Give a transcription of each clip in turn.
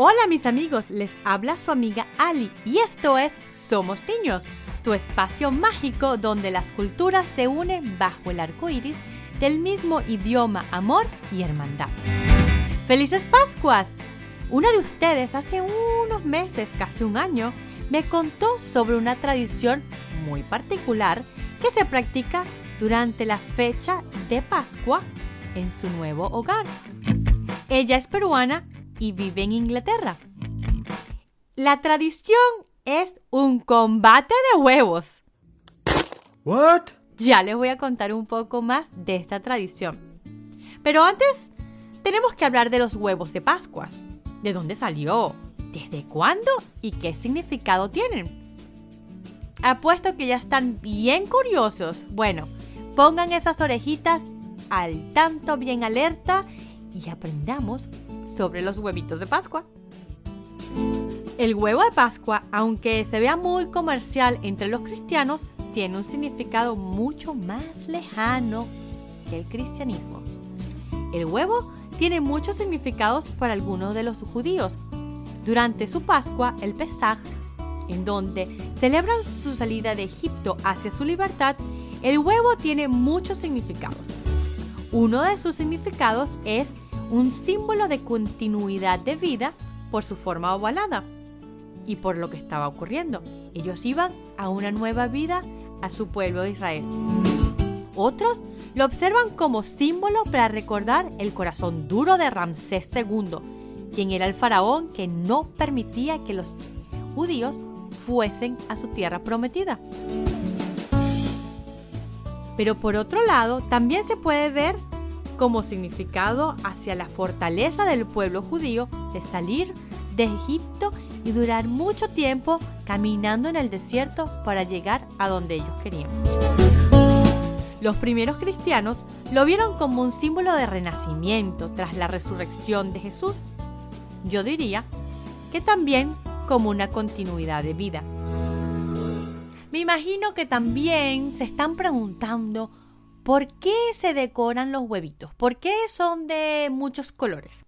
Hola mis amigos, les habla su amiga Ali y esto es Somos Niños, tu espacio mágico donde las culturas se unen bajo el arco iris del mismo idioma, amor y hermandad. ¡Felices Pascuas! Una de ustedes hace unos meses, casi un año, me contó sobre una tradición muy particular que se practica durante la fecha de Pascua en su nuevo hogar. Ella es peruana y vive en Inglaterra. La tradición es un combate de huevos. What? Ya les voy a contar un poco más de esta tradición. Pero antes, tenemos que hablar de los huevos de Pascuas. ¿De dónde salió? ¿Desde cuándo? ¿Y qué significado tienen? Apuesto que ya están bien curiosos. Bueno, pongan esas orejitas al tanto, bien alerta y aprendamos sobre los huevitos de Pascua. El huevo de Pascua, aunque se vea muy comercial entre los cristianos, tiene un significado mucho más lejano que el cristianismo. El huevo tiene muchos significados para algunos de los judíos. Durante su Pascua, el Pesaj, en donde celebran su salida de Egipto hacia su libertad, el huevo tiene muchos significados. Uno de sus significados es un símbolo de continuidad de vida por su forma ovalada y por lo que estaba ocurriendo. Ellos iban a una nueva vida a su pueblo de Israel. Otros lo observan como símbolo para recordar el corazón duro de Ramsés II, quien era el faraón que no permitía que los judíos fuesen a su tierra prometida. Pero por otro lado, también se puede ver como significado hacia la fortaleza del pueblo judío de salir de Egipto y durar mucho tiempo caminando en el desierto para llegar a donde ellos querían. Los primeros cristianos lo vieron como un símbolo de renacimiento tras la resurrección de Jesús. Yo diría que también como una continuidad de vida. Me imagino que también se están preguntando ¿Por qué se decoran los huevitos? ¿Por qué son de muchos colores?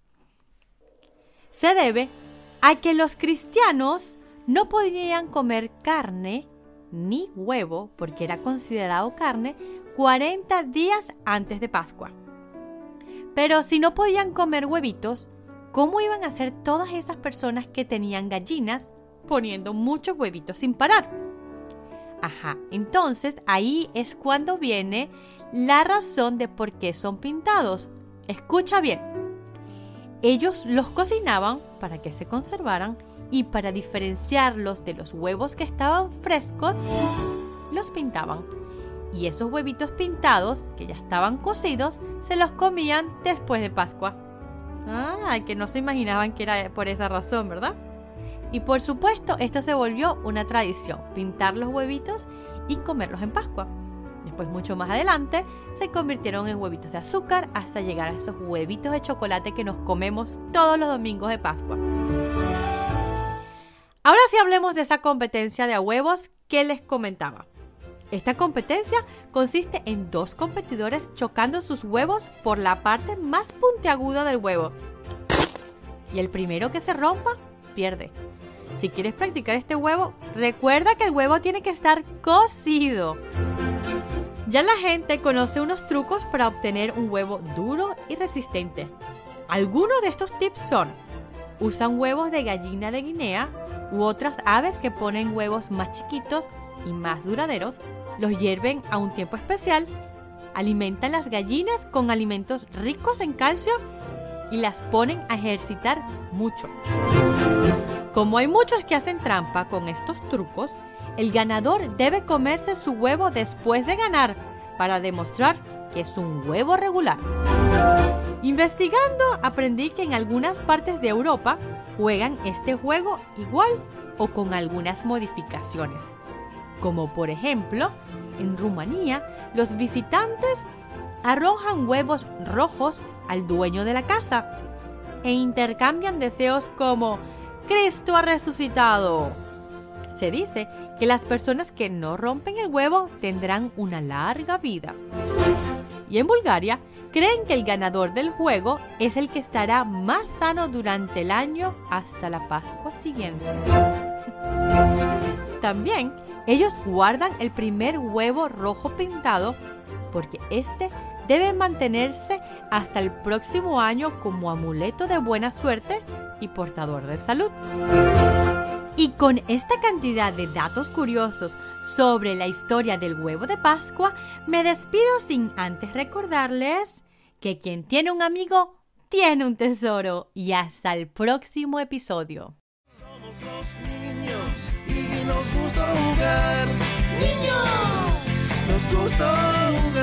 Se debe a que los cristianos no podían comer carne ni huevo, porque era considerado carne, 40 días antes de Pascua. Pero si no podían comer huevitos, ¿cómo iban a ser todas esas personas que tenían gallinas poniendo muchos huevitos sin parar? Ajá, entonces ahí es cuando viene la razón de por qué son pintados. Escucha bien. Ellos los cocinaban para que se conservaran y para diferenciarlos de los huevos que estaban frescos, los pintaban. Y esos huevitos pintados, que ya estaban cocidos, se los comían después de Pascua. Ah, que no se imaginaban que era por esa razón, ¿verdad? Y por supuesto, esto se volvió una tradición, pintar los huevitos y comerlos en Pascua. Después, mucho más adelante, se convirtieron en huevitos de azúcar hasta llegar a esos huevitos de chocolate que nos comemos todos los domingos de Pascua. Ahora sí hablemos de esa competencia de huevos que les comentaba. Esta competencia consiste en dos competidores chocando sus huevos por la parte más puntiaguda del huevo. Y el primero que se rompa, pierde. Si quieres practicar este huevo, recuerda que el huevo tiene que estar cocido. Ya la gente conoce unos trucos para obtener un huevo duro y resistente. Algunos de estos tips son, usan huevos de gallina de Guinea u otras aves que ponen huevos más chiquitos y más duraderos, los hierven a un tiempo especial, alimentan las gallinas con alimentos ricos en calcio y las ponen a ejercitar mucho. Como hay muchos que hacen trampa con estos trucos, el ganador debe comerse su huevo después de ganar para demostrar que es un huevo regular. Investigando aprendí que en algunas partes de Europa juegan este juego igual o con algunas modificaciones. Como por ejemplo, en Rumanía los visitantes arrojan huevos rojos al dueño de la casa e intercambian deseos como Cristo ha resucitado se dice que las personas que no rompen el huevo tendrán una larga vida. y en Bulgaria creen que el ganador del juego es el que estará más sano durante el año hasta la Pascua siguiente. También ellos guardan el primer huevo rojo pintado porque este debe mantenerse hasta el próximo año como amuleto de buena suerte y portador de salud. Y con esta cantidad de datos curiosos sobre la historia del huevo de Pascua, me despido sin antes recordarles que quien tiene un amigo tiene un tesoro y hasta el próximo episodio. Somos los niños y nos gusta jugar. Niños, nos gusta